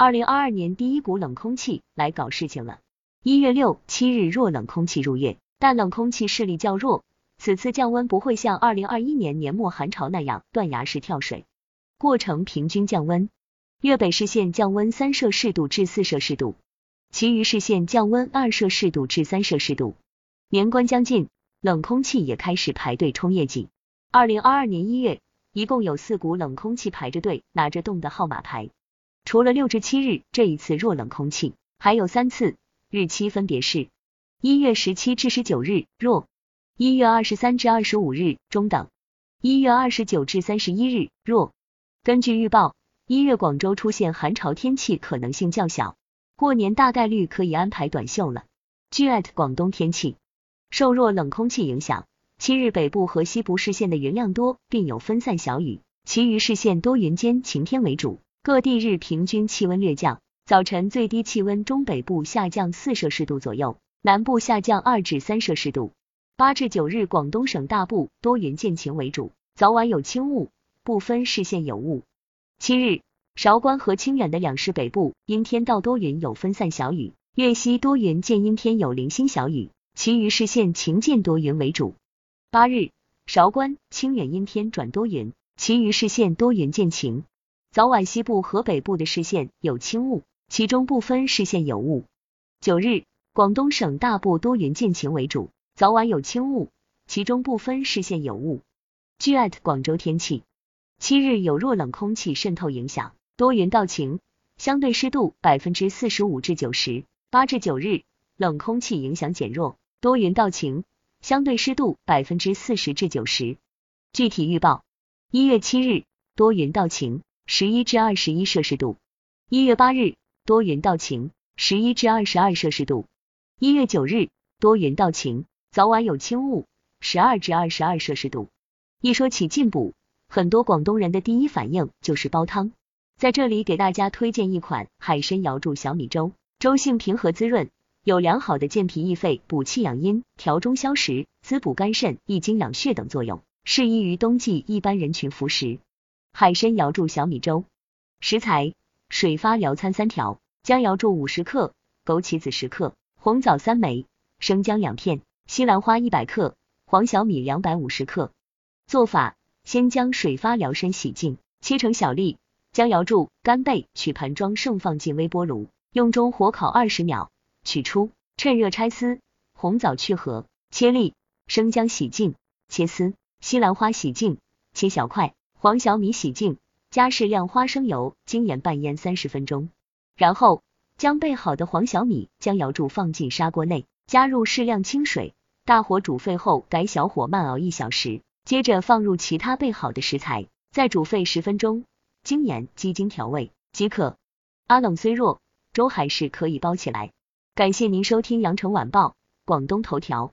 二零二二年第一股冷空气来搞事情了。一月六、七日弱冷空气入粤，但冷空气势力较弱，此次降温不会像二零二一年年末寒潮那样断崖式跳水，过程平均降温。粤北市县降温三摄氏度至四摄氏度，其余市县降温二摄氏度至三摄氏度。年关将近，冷空气也开始排队冲业绩。二零二二年一月，一共有四股冷空气排着队，拿着冻的号码牌。除了六至七日这一次弱冷空气，还有三次，日期分别是一月十七至十九日弱，一月二十三至二十五日中等，一月二十九至三十一日弱。根据预报，一月广州出现寒潮天气可能性较小，过年大概率可以安排短袖了。据广东天气，受弱冷空气影响，七日北部和西部市县的云量多，并有分散小雨，其余市县多云间晴天为主。各地日平均气温略降，早晨最低气温中北部下降四摄氏度左右，南部下降二至三摄氏度。八至九日广东省大部多云见晴为主，早晚有轻雾，部分市县有雾。七日韶关和清远的两市北部阴天到多云有分散小雨，粤西多云见阴天有零星小雨，其余市县晴见多云为主。八日韶关、清远阴天转多云，其余市县多云见晴。早晚西部和北部的视线有轻雾，其中部分视线有雾。九日，广东省大部多云见晴为主，早晚有轻雾，其中部分视线有雾。据广州天气，七日有弱冷空气渗透影响，多云到晴，相对湿度百分之四十五至九十。八至九日，冷空气影响减弱，多云到晴，相对湿度百分之四十至九十。具体预报：一月七日，多云到晴。十一至二十一摄氏度。一月八日多云到晴，十一至二十二摄氏度。一月九日多云到晴，早晚有轻雾，十二至二十二摄氏度。一说起进补，很多广东人的第一反应就是煲汤。在这里给大家推荐一款海参瑶柱小米粥，粥性平和滋润，有良好的健脾益肺、补气养阴、调中消食、滋补肝肾、益精养血等作用，适宜于冬季一般人群服食。海参瑶柱小米粥，食材：水发疗参三条，姜瑶柱五十克，枸杞子十克，红枣三枚，生姜两片，西兰花一百克，黄小米两百五十克。做法：先将水发疗参洗净，切成小粒，将瑶柱、干贝取盘装盛放进微波炉，用中火烤二十秒，取出，趁热拆丝。红枣去核，切粒；生姜洗净，切丝；西兰花洗净，切小块。黄小米洗净，加适量花生油、精盐拌腌三十分钟，然后将备好的黄小米、将瑶柱放进砂锅内，加入适量清水，大火煮沸后改小火慢熬一小时，接着放入其他备好的食材，再煮沸十分钟，精盐、鸡精调味即可。阿冷虽弱，粥还是可以煲起来。感谢您收听羊城晚报广东头条。